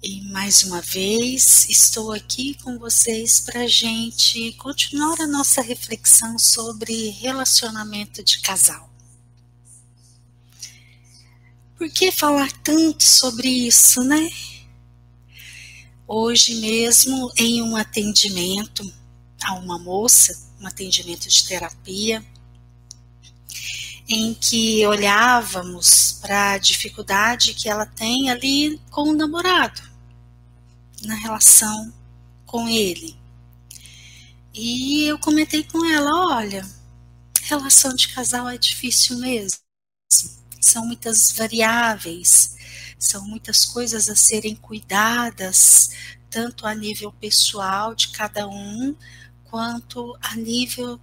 E mais uma vez estou aqui com vocês para a gente continuar a nossa reflexão sobre relacionamento de casal. Por que falar tanto sobre isso, né? Hoje mesmo, em um atendimento a uma moça, um atendimento de terapia, em que olhávamos para a dificuldade que ela tem ali com o namorado, na relação com ele. E eu comentei com ela: olha, relação de casal é difícil mesmo. São muitas variáveis, são muitas coisas a serem cuidadas, tanto a nível pessoal de cada um, quanto a nível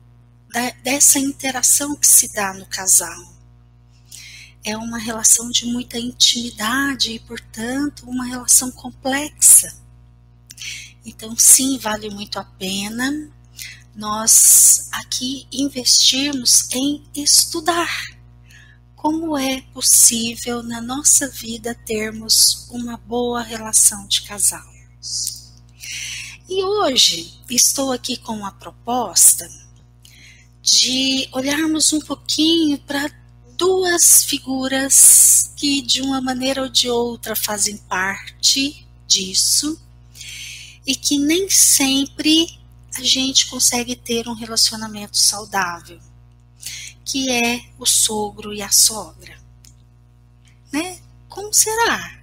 da, dessa interação que se dá no casal. É uma relação de muita intimidade e, portanto, uma relação complexa. Então, sim, vale muito a pena nós aqui investirmos em estudar como é possível na nossa vida termos uma boa relação de casal. E hoje estou aqui com uma proposta de olharmos um pouquinho para duas figuras que, de uma maneira ou de outra, fazem parte disso e que nem sempre a gente consegue ter um relacionamento saudável, que é o sogro e a sogra. Né? Como será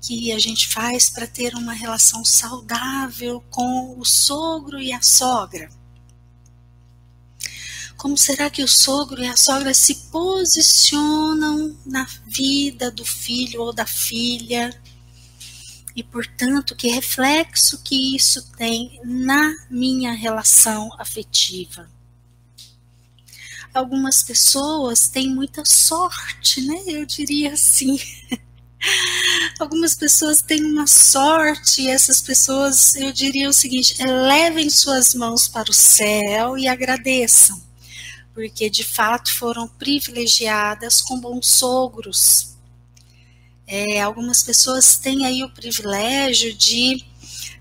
que a gente faz para ter uma relação saudável com o sogro e a sogra? Como será que o sogro e a sogra se posicionam na vida do filho ou da filha? E, portanto, que reflexo que isso tem na minha relação afetiva? Algumas pessoas têm muita sorte, né? Eu diria assim. Algumas pessoas têm uma sorte e essas pessoas, eu diria o seguinte: levem suas mãos para o céu e agradeçam porque de fato foram privilegiadas com bons sogros. É, algumas pessoas têm aí o privilégio de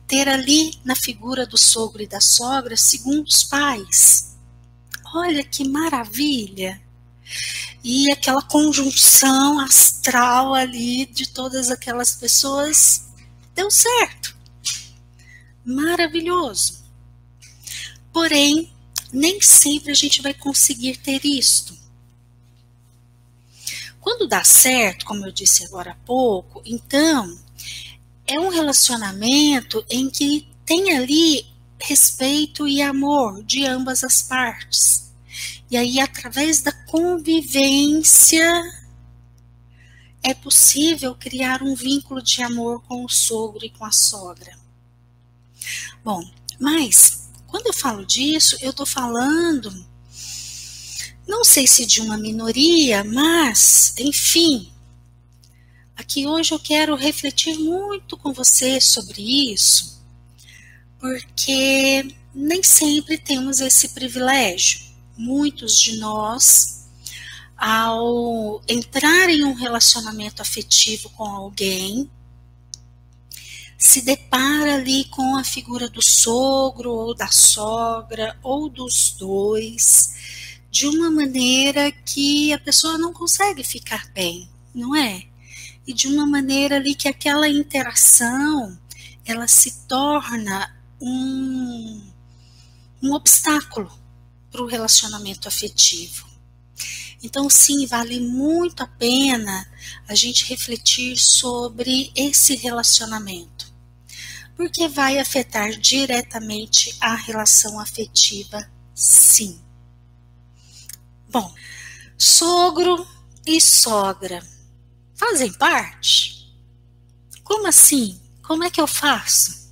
ter ali na figura do sogro e da sogra segundos pais. Olha que maravilha! E aquela conjunção astral ali de todas aquelas pessoas deu certo. Maravilhoso. Porém, nem sempre a gente vai conseguir ter isto. Quando dá certo, como eu disse agora há pouco, então é um relacionamento em que tem ali respeito e amor de ambas as partes. E aí, através da convivência, é possível criar um vínculo de amor com o sogro e com a sogra. Bom, mas quando eu falo disso, eu estou falando, não sei se de uma minoria, mas, enfim, aqui hoje eu quero refletir muito com você sobre isso, porque nem sempre temos esse privilégio. Muitos de nós, ao entrar em um relacionamento afetivo com alguém, se depara ali com a figura do sogro ou da sogra ou dos dois de uma maneira que a pessoa não consegue ficar bem, não é? E de uma maneira ali que aquela interação ela se torna um, um obstáculo para o relacionamento afetivo. Então, sim, vale muito a pena a gente refletir sobre esse relacionamento, porque vai afetar diretamente a relação afetiva, sim. Bom, sogro e sogra fazem parte? Como assim? Como é que eu faço?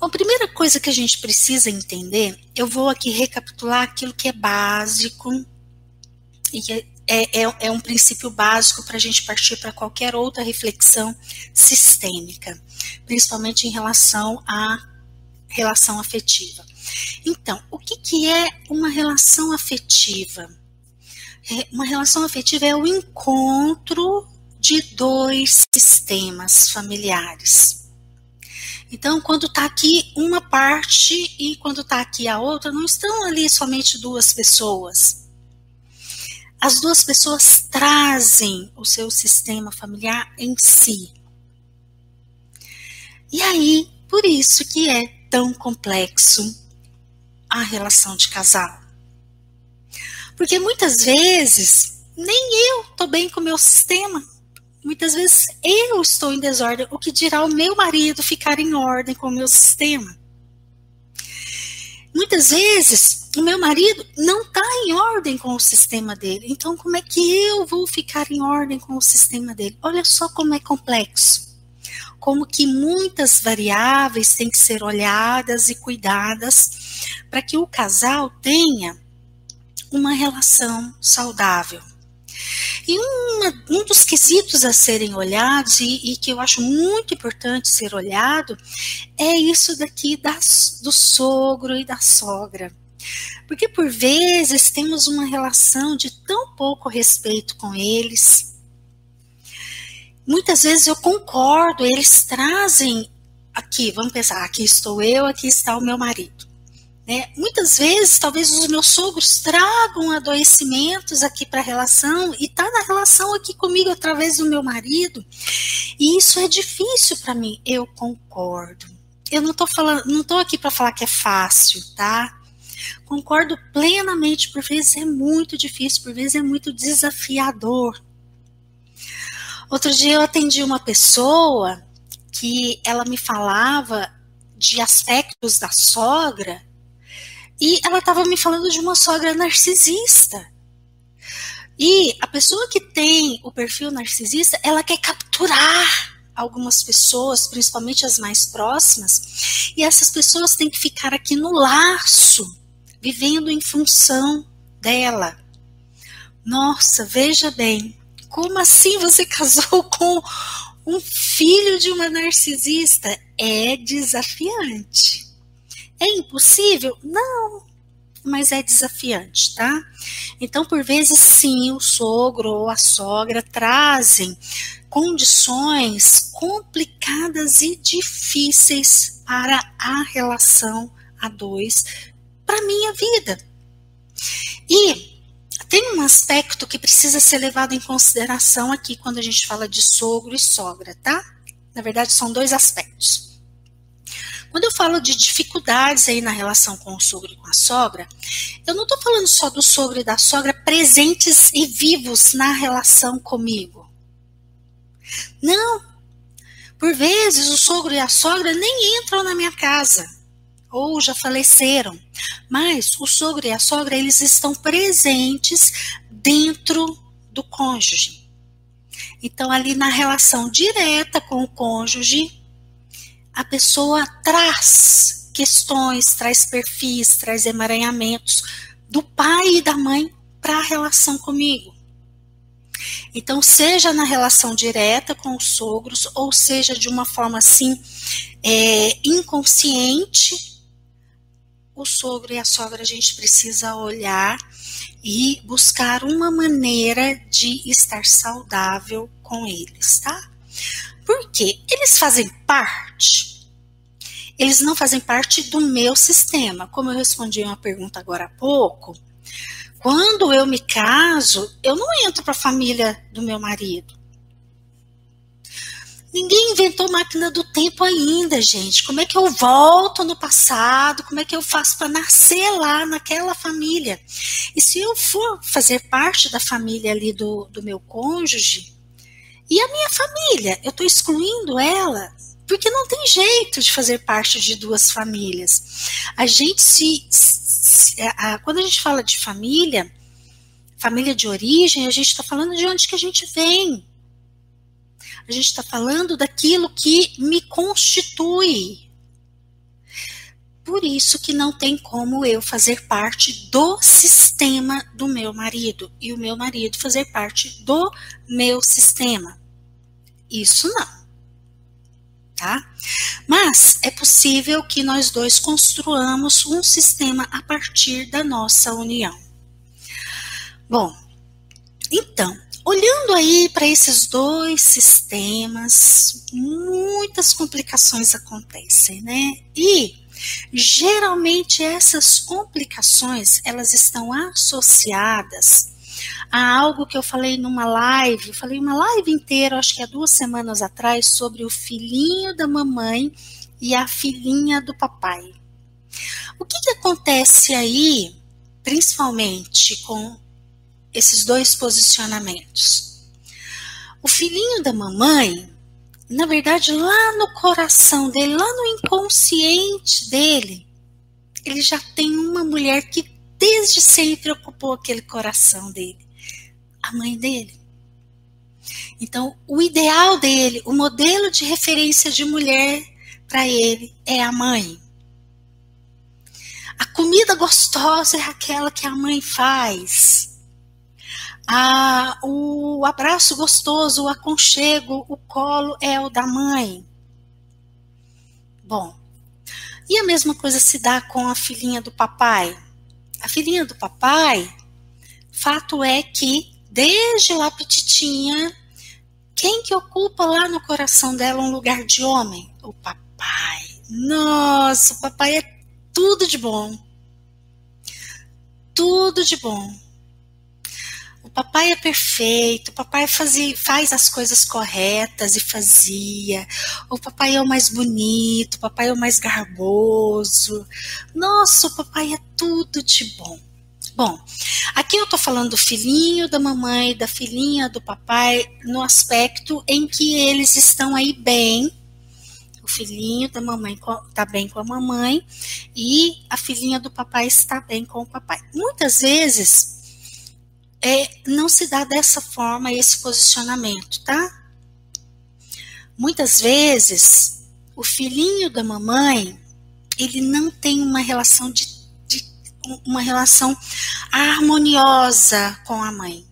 Bom, a primeira coisa que a gente precisa entender, eu vou aqui recapitular aquilo que é básico e é, é, é, é um princípio básico para a gente partir para qualquer outra reflexão sistêmica, principalmente em relação à relação afetiva. Então, o que, que é uma relação afetiva? É, uma relação afetiva é o encontro de dois sistemas familiares. Então, quando está aqui uma parte e quando está aqui a outra, não estão ali somente duas pessoas. As duas pessoas trazem o seu sistema familiar em si. E aí, por isso que é tão complexo a relação de casal. Porque muitas vezes nem eu estou bem com o meu sistema. Muitas vezes eu estou em desordem, o que dirá o meu marido ficar em ordem com o meu sistema. Muitas vezes o meu marido não está em ordem com o sistema dele. Então, como é que eu vou ficar em ordem com o sistema dele? Olha só como é complexo. Como que muitas variáveis têm que ser olhadas e cuidadas para que o casal tenha uma relação saudável. E uma, um dos quesitos a serem olhados, e, e, que eu acho muito importante ser olhado, é isso daqui das, do sogro e da sogra. Porque por vezes temos uma relação de tão pouco respeito com eles. Muitas vezes eu concordo, eles trazem aqui, vamos pensar, aqui estou eu, aqui está o meu marido. Né? Muitas vezes, talvez os meus sogros tragam adoecimentos aqui para a relação e tá na relação aqui comigo através do meu marido. E isso é difícil para mim. Eu concordo. Eu não estou falando, não estou aqui para falar que é fácil, tá? Concordo plenamente, por vezes é muito difícil, por vezes é muito desafiador. Outro dia eu atendi uma pessoa que ela me falava de aspectos da sogra e ela estava me falando de uma sogra narcisista. E a pessoa que tem o perfil narcisista, ela quer capturar algumas pessoas, principalmente as mais próximas, e essas pessoas têm que ficar aqui no laço, vivendo em função dela. Nossa, veja bem, como assim você casou com um filho de uma narcisista? É desafiante. É impossível? Não, mas é desafiante, tá? Então, por vezes, sim, o sogro ou a sogra trazem condições complicadas e difíceis para a relação a dois, para minha vida. E tem um aspecto que precisa ser levado em consideração aqui quando a gente fala de sogro e sogra, tá? Na verdade, são dois aspectos. Quando eu falo de dificuldades aí na relação com o sogro e com a sogra, eu não estou falando só do sogro e da sogra presentes e vivos na relação comigo. Não. Por vezes o sogro e a sogra nem entram na minha casa ou já faleceram, mas o sogro e a sogra eles estão presentes dentro do cônjuge. Então ali na relação direta com o cônjuge, a pessoa traz questões, traz perfis, traz emaranhamentos do pai e da mãe para a relação comigo. Então, seja na relação direta com os sogros, ou seja de uma forma assim é, inconsciente, o sogro e a sogra a gente precisa olhar e buscar uma maneira de estar saudável com eles, tá? Porque eles fazem parte. Eles não fazem parte do meu sistema. Como eu respondi uma pergunta agora há pouco, quando eu me caso, eu não entro para a família do meu marido. Ninguém inventou máquina do tempo ainda, gente. Como é que eu volto no passado? Como é que eu faço para nascer lá naquela família? E se eu for fazer parte da família ali do, do meu cônjuge, e a minha família, eu estou excluindo ela porque não tem jeito de fazer parte de duas famílias. A gente se, se a, quando a gente fala de família, família de origem, a gente está falando de onde que a gente vem. A gente está falando daquilo que me constitui, por isso que não tem como eu fazer parte do sistema do meu marido e o meu marido fazer parte do meu sistema. Isso não. Tá? Mas é possível que nós dois construamos um sistema a partir da nossa união. Bom, Então, olhando aí para esses dois sistemas, muitas complicações acontecem, né? E geralmente essas complicações, elas estão associadas a algo que eu falei numa live, eu falei uma live inteira, acho que há duas semanas atrás, sobre o filhinho da mamãe e a filhinha do papai. O que, que acontece aí, principalmente com esses dois posicionamentos? O filhinho da mamãe, na verdade, lá no coração dele, lá no inconsciente dele, ele já tem uma mulher que desde sempre ocupou aquele coração dele a mãe dele. Então, o ideal dele, o modelo de referência de mulher para ele é a mãe. A comida gostosa é aquela que a mãe faz. A, o abraço gostoso, o aconchego, o colo é o da mãe. Bom, e a mesma coisa se dá com a filhinha do papai. A filhinha do papai, fato é que desde lá petitinha, quem que ocupa lá no coração dela um lugar de homem? O papai. Nossa, o papai é tudo de bom. Tudo de bom. Papai é perfeito, papai fazia, faz as coisas corretas e fazia. O papai é o mais bonito, o papai é o mais garboso. Nossa, o papai é tudo de bom. Bom, aqui eu estou falando do filhinho da mamãe, da filhinha do papai, no aspecto em que eles estão aí bem. O filhinho da mamãe está bem com a mamãe e a filhinha do papai está bem com o papai. Muitas vezes é, não se dá dessa forma esse posicionamento, tá? Muitas vezes o filhinho da mamãe ele não tem uma relação de uma relação harmoniosa com a mãe.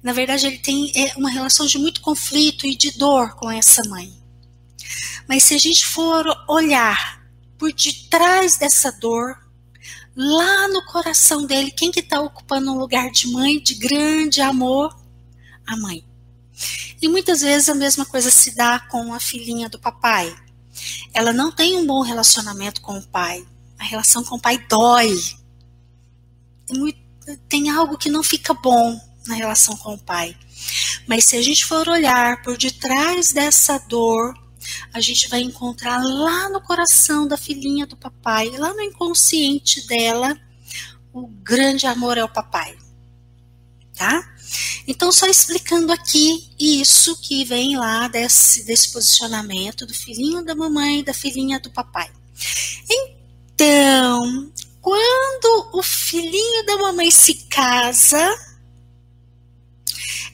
Na verdade, ele tem é, uma relação de muito conflito e de dor com essa mãe. Mas se a gente for olhar por detrás dessa dor, lá no coração dele, quem que está ocupando um lugar de mãe, de grande amor? A mãe. E muitas vezes a mesma coisa se dá com a filhinha do papai. Ela não tem um bom relacionamento com o pai a relação com o pai dói. Tem algo que não fica bom na relação com o pai. Mas se a gente for olhar por detrás dessa dor, a gente vai encontrar lá no coração da filhinha do papai, lá no inconsciente dela, o grande amor é o papai. Tá? Então, só explicando aqui isso que vem lá desse, desse posicionamento do filhinho da mamãe e da filhinha do papai. Então, quando o filhinho da mamãe se casa,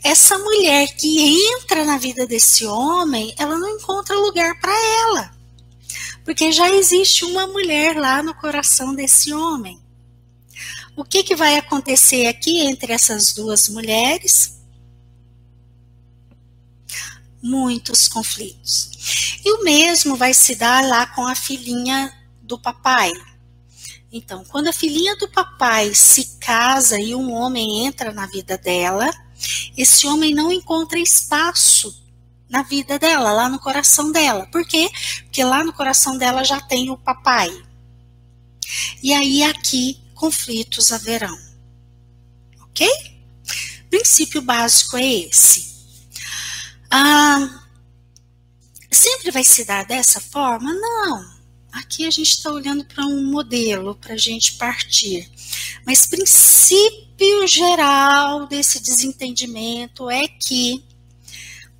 essa mulher que entra na vida desse homem, ela lugar para ela. Porque já existe uma mulher lá no coração desse homem. O que, que vai acontecer aqui entre essas duas mulheres? Muitos conflitos. E o mesmo vai se dar lá com a filhinha do papai. Então, quando a filhinha do papai se casa e um homem entra na vida dela, esse homem não encontra espaço na vida dela, lá no coração dela. Por quê? Porque lá no coração dela já tem o papai. E aí aqui conflitos haverão. Ok? princípio básico é esse. Ah, sempre vai se dar dessa forma? Não. Aqui a gente está olhando para um modelo para a gente partir. Mas princípio geral desse desentendimento é que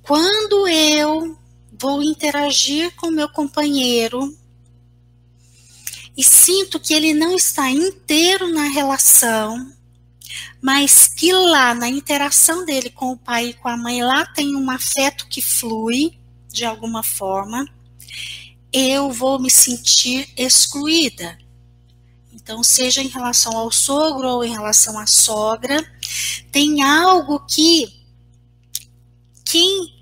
quando eu vou interagir com meu companheiro e sinto que ele não está inteiro na relação, mas que lá na interação dele com o pai e com a mãe, lá tem um afeto que flui de alguma forma, eu vou me sentir excluída. Então, seja em relação ao sogro ou em relação à sogra, tem algo que quem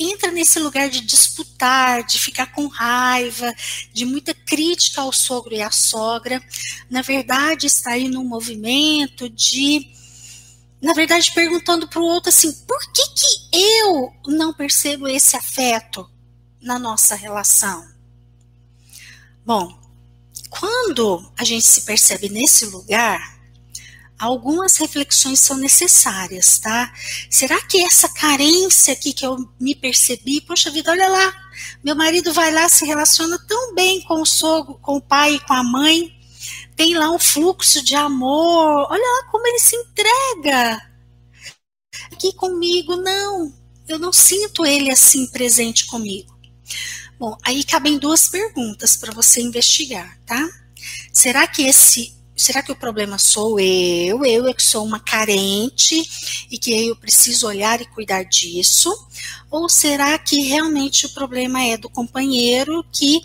entra nesse lugar de disputar, de ficar com raiva, de muita crítica ao sogro e à sogra, na verdade está aí num movimento de na verdade, perguntando para o outro assim: por que, que eu não percebo esse afeto na nossa relação? Bom, quando a gente se percebe nesse lugar, algumas reflexões são necessárias, tá? Será que essa carência aqui que eu me percebi, poxa vida, olha lá, meu marido vai lá, se relaciona tão bem com o sogro, com o pai e com a mãe, tem lá um fluxo de amor, olha lá como ele se entrega. Aqui comigo, não, eu não sinto ele assim presente comigo. Bom, aí cabem duas perguntas para você investigar, tá? Será que esse será que o problema sou eu? Eu é que sou uma carente e que eu preciso olhar e cuidar disso? Ou será que realmente o problema é do companheiro que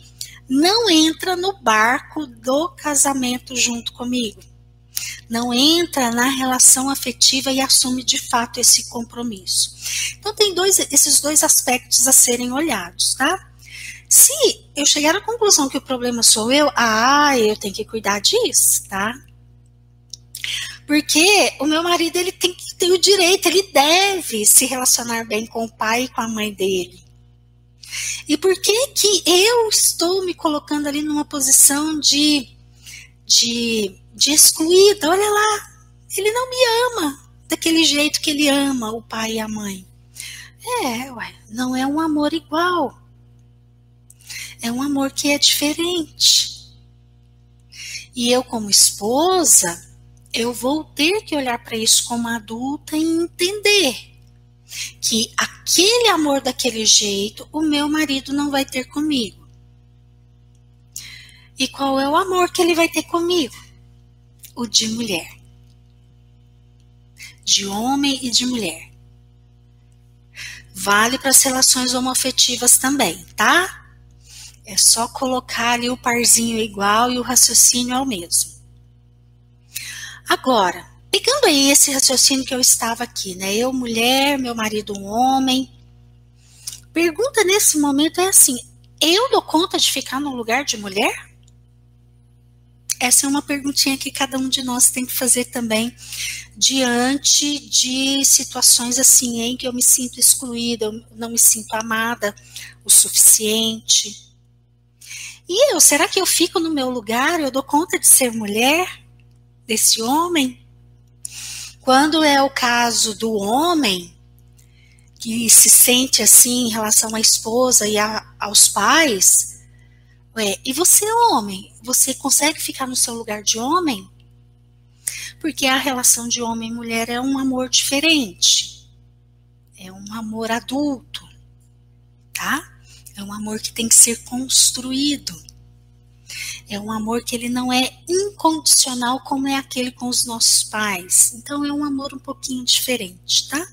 não entra no barco do casamento junto comigo? Não entra na relação afetiva e assume de fato esse compromisso. Então tem dois, esses dois aspectos a serem olhados, tá? Se eu chegar à conclusão que o problema sou eu, ah, eu tenho que cuidar disso, tá? Porque o meu marido ele tem o direito, ele deve se relacionar bem com o pai e com a mãe dele. E por que que eu estou me colocando ali numa posição de de, de excluída? Olha lá, ele não me ama daquele jeito que ele ama o pai e a mãe. É, ué, não é um amor igual é um amor que é diferente. E eu, como esposa, eu vou ter que olhar para isso como adulta e entender que aquele amor daquele jeito o meu marido não vai ter comigo. E qual é o amor que ele vai ter comigo? O de mulher. De homem e de mulher. Vale para as relações homoafetivas também, tá? É só colocar ali o parzinho igual e o raciocínio é o mesmo. Agora, pegando aí esse raciocínio que eu estava aqui, né? Eu, mulher, meu marido, um homem. Pergunta nesse momento é assim: eu dou conta de ficar no lugar de mulher? Essa é uma perguntinha que cada um de nós tem que fazer também diante de situações assim em que eu me sinto excluída, eu não me sinto amada o suficiente. E eu, será que eu fico no meu lugar? Eu dou conta de ser mulher desse homem? Quando é o caso do homem que se sente assim em relação à esposa e a, aos pais, ué, e você, homem, você consegue ficar no seu lugar de homem? Porque a relação de homem e mulher é um amor diferente. É um amor adulto, tá? É um amor que tem que ser construído. É um amor que ele não é incondicional como é aquele com os nossos pais. Então é um amor um pouquinho diferente, tá?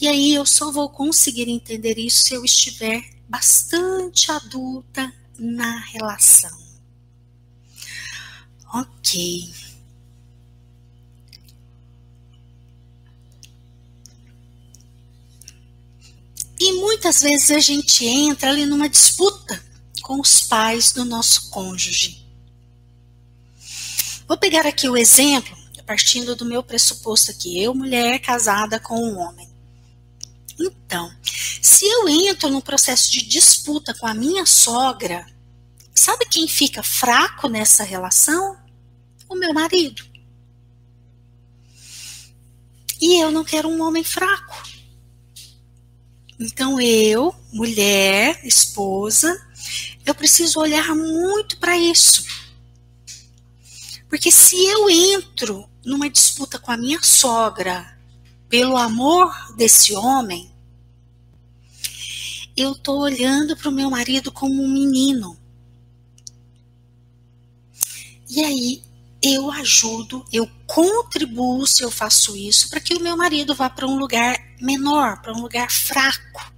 E aí eu só vou conseguir entender isso se eu estiver bastante adulta na relação. Ok. E muitas vezes a gente entra ali numa disputa com os pais do nosso cônjuge. Vou pegar aqui o exemplo, partindo do meu pressuposto aqui, eu, mulher casada com um homem. Então, se eu entro num processo de disputa com a minha sogra, sabe quem fica fraco nessa relação? O meu marido. E eu não quero um homem fraco. Então eu, mulher, esposa, eu preciso olhar muito para isso. Porque se eu entro numa disputa com a minha sogra pelo amor desse homem, eu estou olhando para o meu marido como um menino. E aí eu ajudo, eu contribuo se eu faço isso para que o meu marido vá para um lugar menor, para um lugar fraco,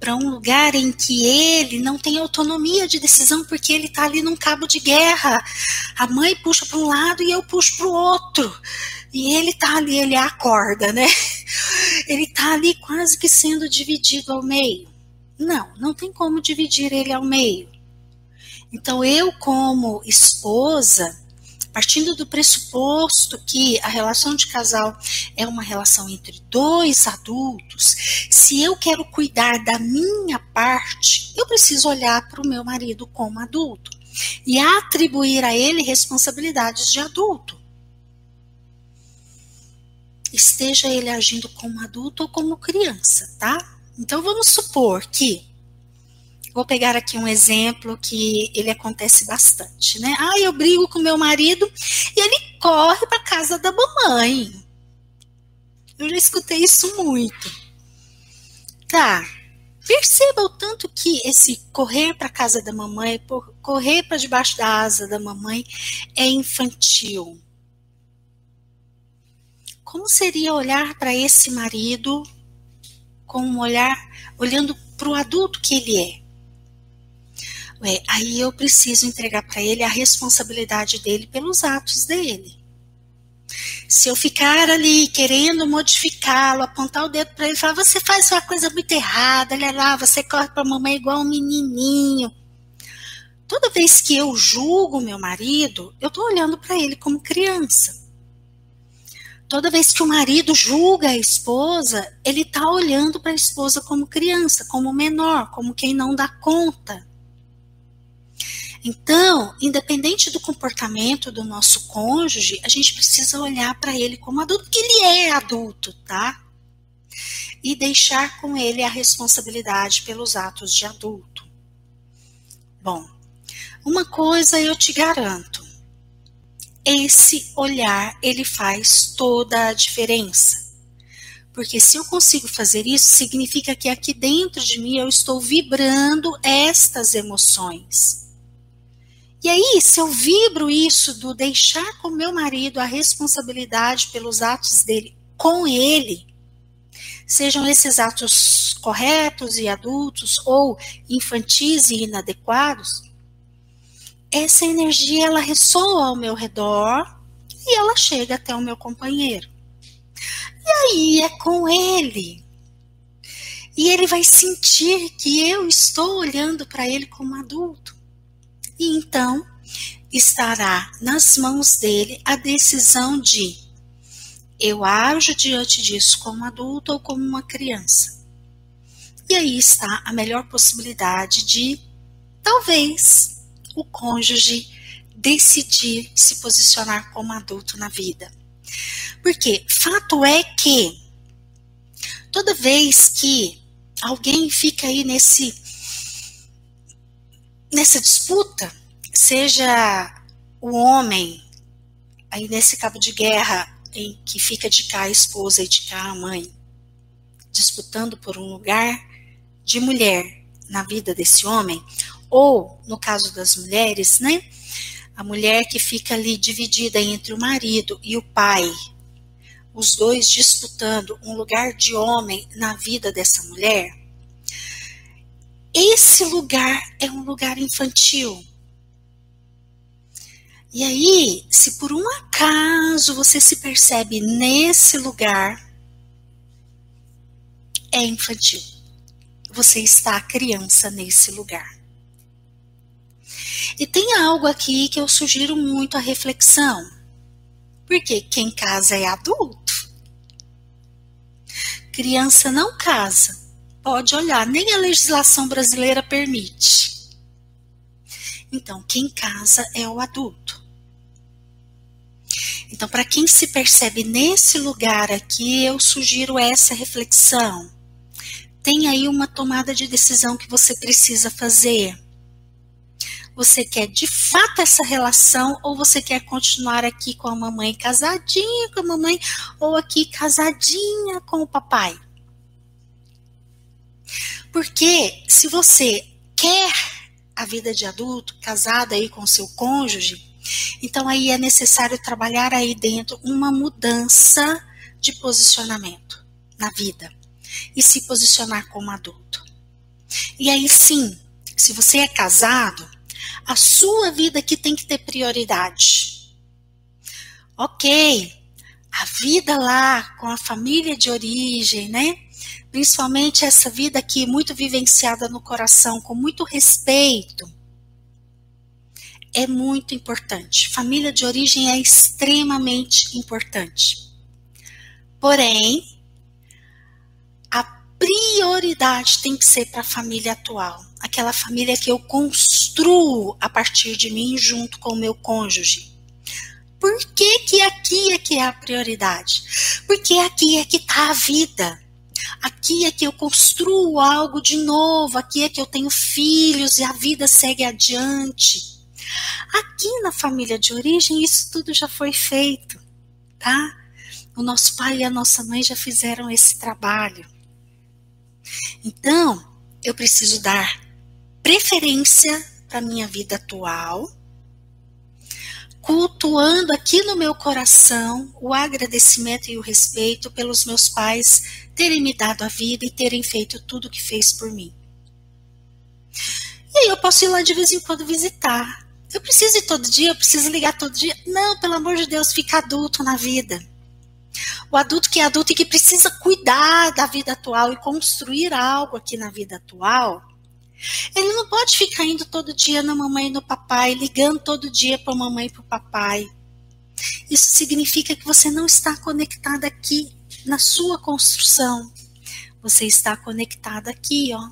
para um lugar em que ele não tem autonomia de decisão porque ele está ali num cabo de guerra. A mãe puxa para um lado e eu puxo para o outro. E ele está ali, ele acorda, né? Ele está ali quase que sendo dividido ao meio. Não, não tem como dividir ele ao meio. Então eu, como esposa, partindo do pressuposto que a relação de casal é uma relação entre dois adultos, se eu quero cuidar da minha parte, eu preciso olhar para o meu marido como adulto e atribuir a ele responsabilidades de adulto. Esteja ele agindo como adulto ou como criança, tá? Então vamos supor que Vou pegar aqui um exemplo que ele acontece bastante, né? Ah, eu brigo com meu marido e ele corre para casa da mamãe. Eu já escutei isso muito. Tá. Perceba o tanto que esse correr para casa da mamãe, correr para debaixo da asa da mamãe é infantil. Como seria olhar para esse marido com um olhar olhando para o adulto que ele é? Ué, aí eu preciso entregar para ele a responsabilidade dele pelos atos dele. Se eu ficar ali querendo modificá-lo, apontar o dedo para ele e falar, você faz uma coisa muito errada, olha lá, você corre para a mamãe igual um menininho. Toda vez que eu julgo meu marido, eu estou olhando para ele como criança. Toda vez que o marido julga a esposa, ele está olhando para a esposa como criança, como menor, como quem não dá conta. Então, independente do comportamento do nosso cônjuge, a gente precisa olhar para ele como adulto, porque ele é adulto, tá? E deixar com ele a responsabilidade pelos atos de adulto. Bom, uma coisa eu te garanto. Esse olhar, ele faz toda a diferença. Porque se eu consigo fazer isso, significa que aqui dentro de mim eu estou vibrando estas emoções. E aí, se eu vibro isso do deixar com meu marido a responsabilidade pelos atos dele com ele, sejam esses atos corretos e adultos ou infantis e inadequados, essa energia ela ressoa ao meu redor e ela chega até o meu companheiro. E aí é com ele. E ele vai sentir que eu estou olhando para ele como adulto e então estará nas mãos dele a decisão de eu ajo diante disso como adulto ou como uma criança. E aí está a melhor possibilidade de, talvez, o cônjuge decidir se posicionar como adulto na vida. Porque fato é que toda vez que alguém fica aí nesse nessa disputa, seja o homem, aí nesse cabo de guerra em que fica de cá a esposa e de cá a mãe, disputando por um lugar de mulher na vida desse homem, ou no caso das mulheres, né? A mulher que fica ali dividida entre o marido e o pai, os dois disputando um lugar de homem na vida dessa mulher esse lugar é um lugar infantil. E aí, se por um acaso você se percebe nesse lugar, é infantil. Você está criança nesse lugar. E tem algo aqui que eu sugiro muito a reflexão. Porque quem casa é adulto. Criança não casa pode olhar, nem a legislação brasileira permite. Então, quem casa é o adulto. Então, para quem se percebe nesse lugar aqui, eu sugiro essa reflexão. Tem aí uma tomada de decisão que você precisa fazer. Você quer de fato essa relação ou você quer continuar aqui com a mamãe casadinha com a mamãe ou aqui casadinha com o papai? Porque se você quer a vida de adulto, casada aí com seu cônjuge, então aí é necessário trabalhar aí dentro uma mudança de posicionamento na vida e se posicionar como adulto. E aí sim, se você é casado, a sua vida aqui tem que ter prioridade. Ok, a vida lá com a família de origem, né? Principalmente essa vida aqui muito vivenciada no coração, com muito respeito, é muito importante. Família de origem é extremamente importante. Porém, a prioridade tem que ser para a família atual, aquela família que eu construo a partir de mim junto com o meu cônjuge. Por que, que aqui é que é a prioridade? Porque aqui é que está a vida. Aqui é que eu construo algo de novo, aqui é que eu tenho filhos e a vida segue adiante. Aqui na família de origem, isso tudo já foi feito, tá? O nosso pai e a nossa mãe já fizeram esse trabalho. Então, eu preciso dar preferência para a minha vida atual, cultuando aqui no meu coração o agradecimento e o respeito pelos meus pais terem me dado a vida e terem feito tudo o que fez por mim. E aí eu posso ir lá de vez em quando visitar. Eu preciso ir todo dia, eu preciso ligar todo dia. Não, pelo amor de Deus, fica adulto na vida. O adulto que é adulto e que precisa cuidar da vida atual e construir algo aqui na vida atual, ele não pode ficar indo todo dia na mamãe e no papai, ligando todo dia para a mamãe e para o papai. Isso significa que você não está conectado aqui na sua construção. Você está conectado aqui, ó,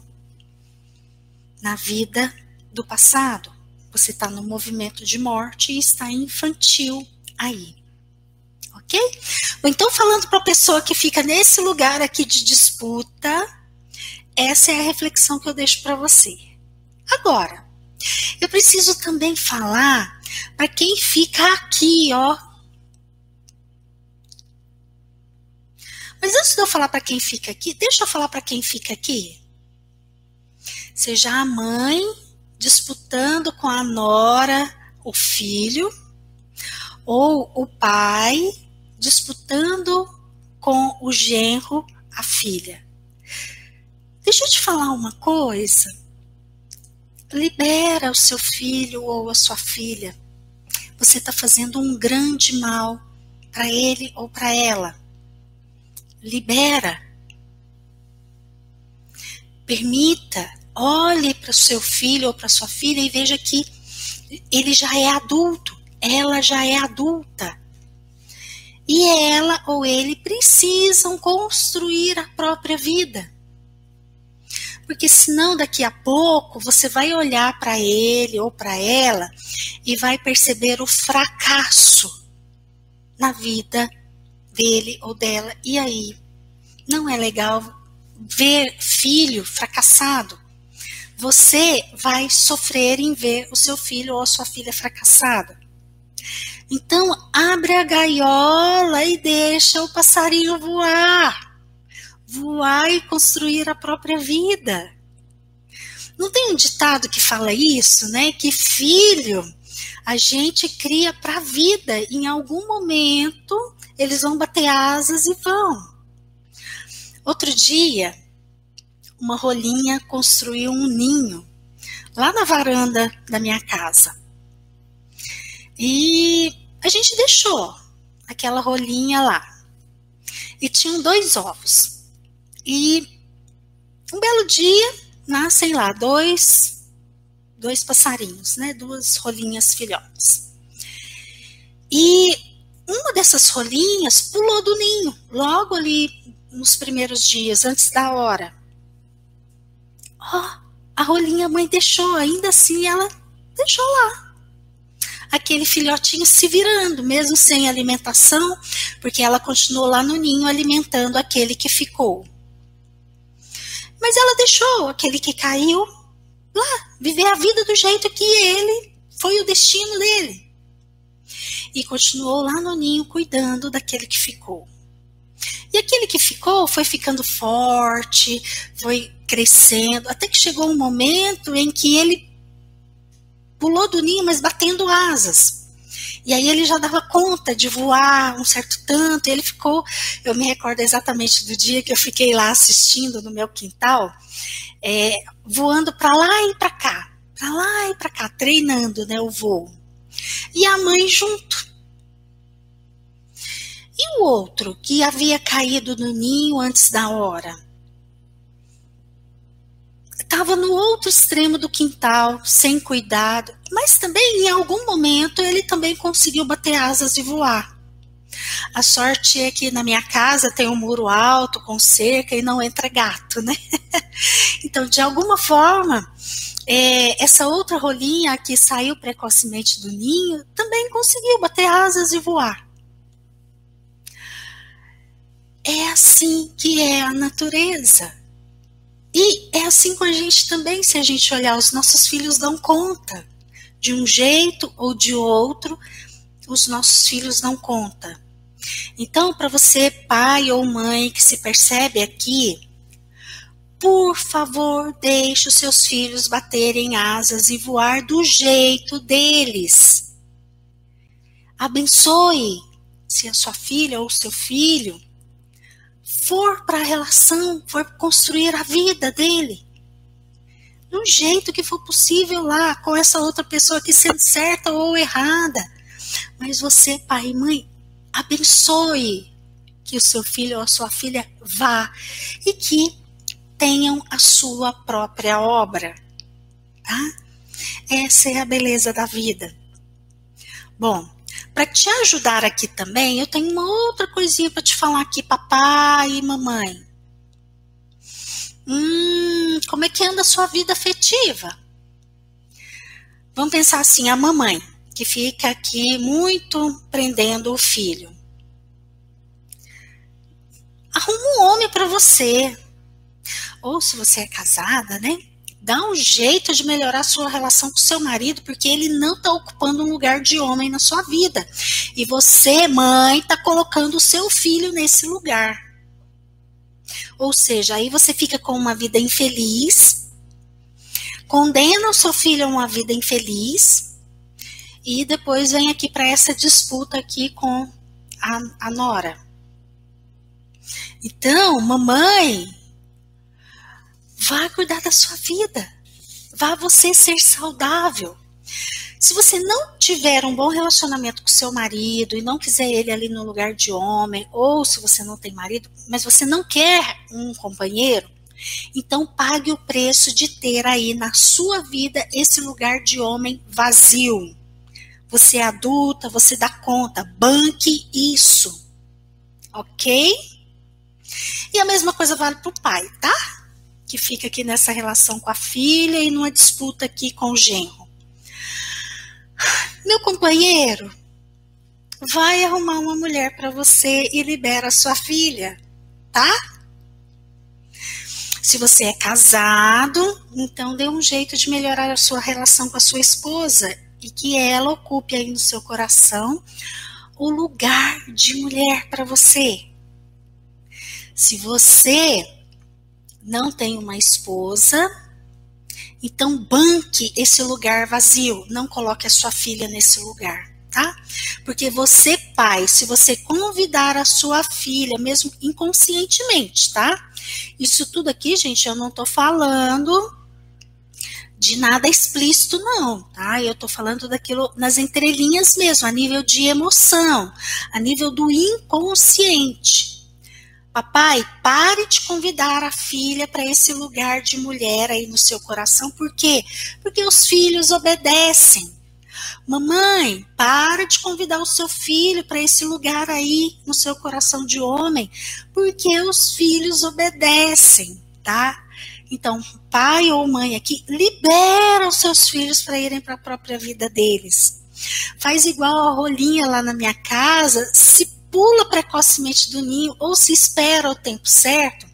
na vida do passado. Você está no movimento de morte e está infantil aí. Ok? Então, falando para a pessoa que fica nesse lugar aqui de disputa, essa é a reflexão que eu deixo para você. Agora, eu preciso também falar para quem fica aqui, ó. Mas antes de eu falar para quem fica aqui, deixa eu falar para quem fica aqui. Seja a mãe disputando com a nora o filho, ou o pai disputando com o genro a filha. Deixa eu te falar uma coisa. Libera o seu filho ou a sua filha. Você está fazendo um grande mal para ele ou para ela. Libera. Permita, olhe para o seu filho ou para sua filha e veja que ele já é adulto, ela já é adulta. E ela ou ele precisam construir a própria vida porque senão daqui a pouco você vai olhar para ele ou para ela e vai perceber o fracasso na vida dele ou dela. E aí, não é legal ver filho fracassado. Você vai sofrer em ver o seu filho ou a sua filha fracassada. Então, abre a gaiola e deixa o passarinho voar voar e construir a própria vida. Não tem um ditado que fala isso, né? Que filho a gente cria para a vida. Em algum momento eles vão bater asas e vão. Outro dia, uma rolinha construiu um ninho lá na varanda da minha casa. E a gente deixou aquela rolinha lá. E tinham dois ovos. E um belo dia, nascem lá dois, dois passarinhos, né? Duas rolinhas filhotes. E uma dessas rolinhas pulou do ninho, logo ali nos primeiros dias, antes da hora. Oh, a rolinha mãe deixou, ainda assim ela deixou lá. Aquele filhotinho se virando, mesmo sem alimentação, porque ela continuou lá no ninho alimentando aquele que ficou. Mas ela deixou aquele que caiu lá, viver a vida do jeito que ele foi o destino dele. E continuou lá no ninho cuidando daquele que ficou. E aquele que ficou foi ficando forte, foi crescendo, até que chegou um momento em que ele pulou do ninho, mas batendo asas. E aí ele já dava conta de voar um certo tanto, e ele ficou, eu me recordo exatamente do dia que eu fiquei lá assistindo no meu quintal, é, voando para lá e para cá, para lá e para cá, treinando né, o voo. E a mãe junto. E o outro que havia caído no ninho antes da hora? Estava no outro extremo do quintal, sem cuidado, mas também em algum momento ele também conseguiu bater asas e voar. A sorte é que na minha casa tem um muro alto com cerca e não entra gato, né? Então, de alguma forma, é, essa outra rolinha que saiu precocemente do ninho também conseguiu bater asas e voar. É assim que é a natureza. E é assim com a gente também, se a gente olhar, os nossos filhos dão conta. De um jeito ou de outro, os nossos filhos dão conta. Então, para você, pai ou mãe, que se percebe aqui, por favor, deixe os seus filhos baterem asas e voar do jeito deles. Abençoe se a sua filha ou seu filho for para a relação, for construir a vida dele. Do jeito que for possível lá, com essa outra pessoa que sendo certa ou errada. Mas você, pai e mãe, abençoe que o seu filho ou a sua filha vá e que tenham a sua própria obra, tá? Essa é a beleza da vida. Bom, para te ajudar aqui também, eu tenho uma outra coisinha para te falar aqui, papai e mamãe. Hum, como é que anda a sua vida afetiva? Vamos pensar assim, a mamãe, que fica aqui muito prendendo o filho. Arruma um homem para você. Ou se você é casada, né? Dá um jeito de melhorar a sua relação com seu marido, porque ele não está ocupando um lugar de homem na sua vida. E você, mãe, está colocando o seu filho nesse lugar. Ou seja, aí você fica com uma vida infeliz, condena o seu filho a uma vida infeliz, e depois vem aqui para essa disputa aqui com a, a Nora. Então, mamãe, Vá cuidar da sua vida. Vá você ser saudável. Se você não tiver um bom relacionamento com seu marido e não quiser ele ali no lugar de homem, ou se você não tem marido, mas você não quer um companheiro, então pague o preço de ter aí na sua vida esse lugar de homem vazio. Você é adulta, você dá conta, banque isso. Ok? E a mesma coisa vale para o pai, tá? Que fica aqui nessa relação com a filha e numa disputa aqui com o genro. Meu companheiro, vai arrumar uma mulher para você e libera sua filha, tá? Se você é casado, então dê um jeito de melhorar a sua relação com a sua esposa e que ela ocupe aí no seu coração o lugar de mulher para você. Se você não tem uma esposa, então banque esse lugar vazio, não coloque a sua filha nesse lugar, tá? Porque você, pai, se você convidar a sua filha, mesmo inconscientemente, tá? Isso tudo aqui, gente, eu não tô falando de nada explícito, não, tá? Eu tô falando daquilo nas entrelinhas mesmo, a nível de emoção, a nível do inconsciente. Papai, pare de convidar a filha para esse lugar de mulher aí no seu coração. Por quê? Porque os filhos obedecem. Mamãe, para de convidar o seu filho para esse lugar aí no seu coração de homem, porque os filhos obedecem, tá? Então, pai ou mãe aqui, libera os seus filhos para irem para a própria vida deles. Faz igual a rolinha lá na minha casa, se pula precocemente do ninho ou se espera o tempo certo,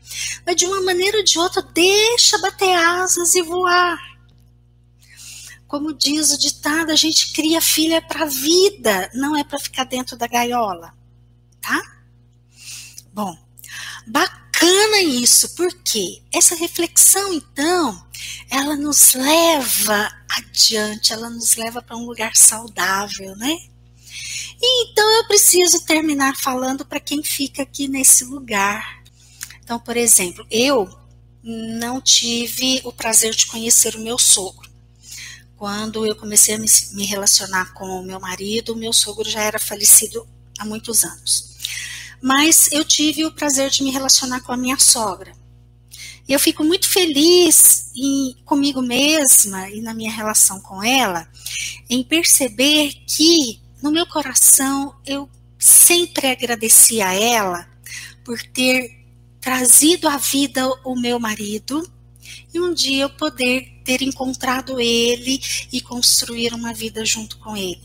mas de uma maneira ou de outra deixa bater asas e voar. Como diz o ditado, a gente cria filha para a vida, não é para ficar dentro da gaiola, tá? Bom, bacana isso, porque essa reflexão, então, ela nos leva adiante, ela nos leva para um lugar saudável, né? Então eu preciso terminar falando para quem fica aqui nesse lugar. Então, por exemplo, eu não tive o prazer de conhecer o meu sogro. Quando eu comecei a me relacionar com o meu marido, o meu sogro já era falecido há muitos anos. Mas eu tive o prazer de me relacionar com a minha sogra. eu fico muito feliz em, comigo mesma e na minha relação com ela, em perceber que no meu coração eu sempre agradeci a ela por ter trazido à vida o meu marido e um dia eu poder ter encontrado ele e construir uma vida junto com ele.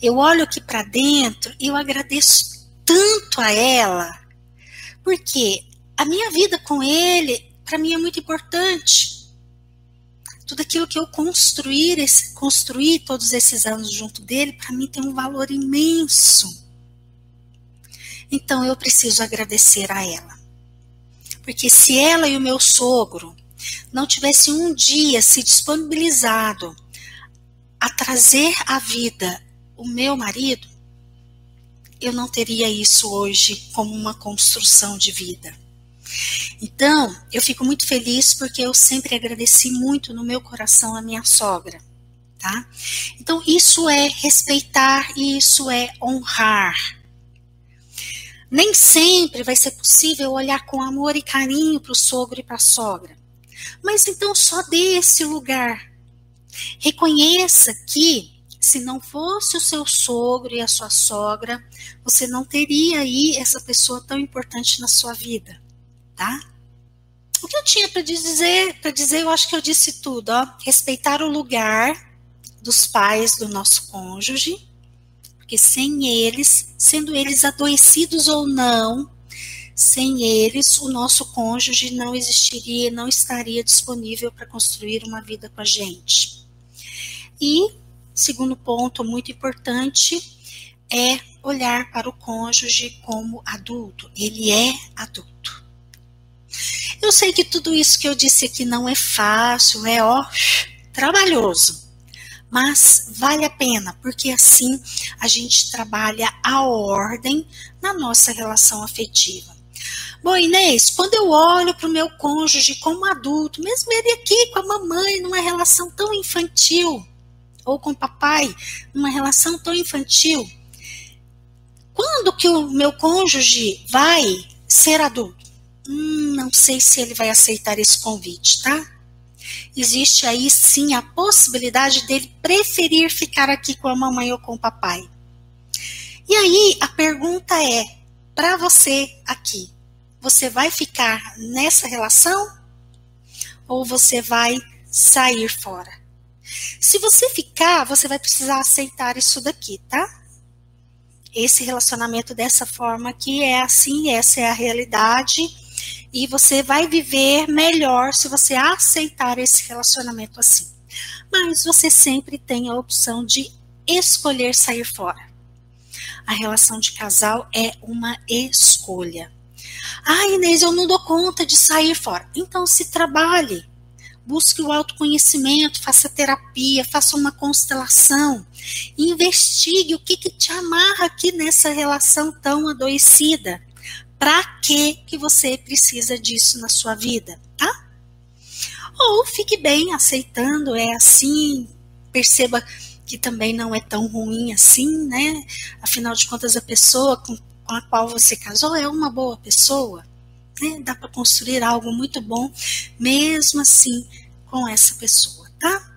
Eu olho aqui para dentro e eu agradeço tanto a ela, porque a minha vida com ele para mim é muito importante. Tudo aquilo que eu construir, esse, construir todos esses anos junto dele, para mim tem um valor imenso. Então eu preciso agradecer a ela. Porque se ela e o meu sogro não tivessem um dia se disponibilizado a trazer à vida o meu marido, eu não teria isso hoje como uma construção de vida. Então, eu fico muito feliz porque eu sempre agradeci muito no meu coração a minha sogra, tá? Então, isso é respeitar e isso é honrar. Nem sempre vai ser possível olhar com amor e carinho para o sogro e para a sogra. Mas então só dê esse lugar. Reconheça que se não fosse o seu sogro e a sua sogra, você não teria aí essa pessoa tão importante na sua vida tá? O que eu tinha para dizer, para dizer, eu acho que eu disse tudo, ó. Respeitar o lugar dos pais do nosso cônjuge, porque sem eles, sendo eles adoecidos ou não, sem eles, o nosso cônjuge não existiria, não estaria disponível para construir uma vida com a gente. E, segundo ponto muito importante, é olhar para o cônjuge como adulto. Ele é adulto. Eu sei que tudo isso que eu disse aqui não é fácil, é ó, trabalhoso. Mas vale a pena, porque assim a gente trabalha a ordem na nossa relação afetiva. Bom, Inês, quando eu olho para o meu cônjuge como adulto, mesmo ele aqui com a mamãe, numa relação tão infantil, ou com o papai, numa relação tão infantil, quando que o meu cônjuge vai ser adulto? Hum, não sei se ele vai aceitar esse convite, tá? Existe aí sim a possibilidade dele preferir ficar aqui com a mamãe ou com o papai. E aí a pergunta é: para você aqui, você vai ficar nessa relação ou você vai sair fora? Se você ficar, você vai precisar aceitar isso daqui, tá? Esse relacionamento dessa forma aqui é assim, essa é a realidade e você vai viver melhor se você aceitar esse relacionamento assim. Mas você sempre tem a opção de escolher sair fora. A relação de casal é uma escolha. Ah, Inês, eu não dou conta de sair fora. Então se trabalhe. Busque o autoconhecimento, faça terapia, faça uma constelação. Investigue o que, que te amarra aqui nessa relação tão adoecida para que que você precisa disso na sua vida, tá? Ou fique bem aceitando, é assim, perceba que também não é tão ruim assim, né? Afinal de contas, a pessoa com, a qual você casou é uma boa pessoa, né? Dá para construir algo muito bom, mesmo assim, com essa pessoa, tá?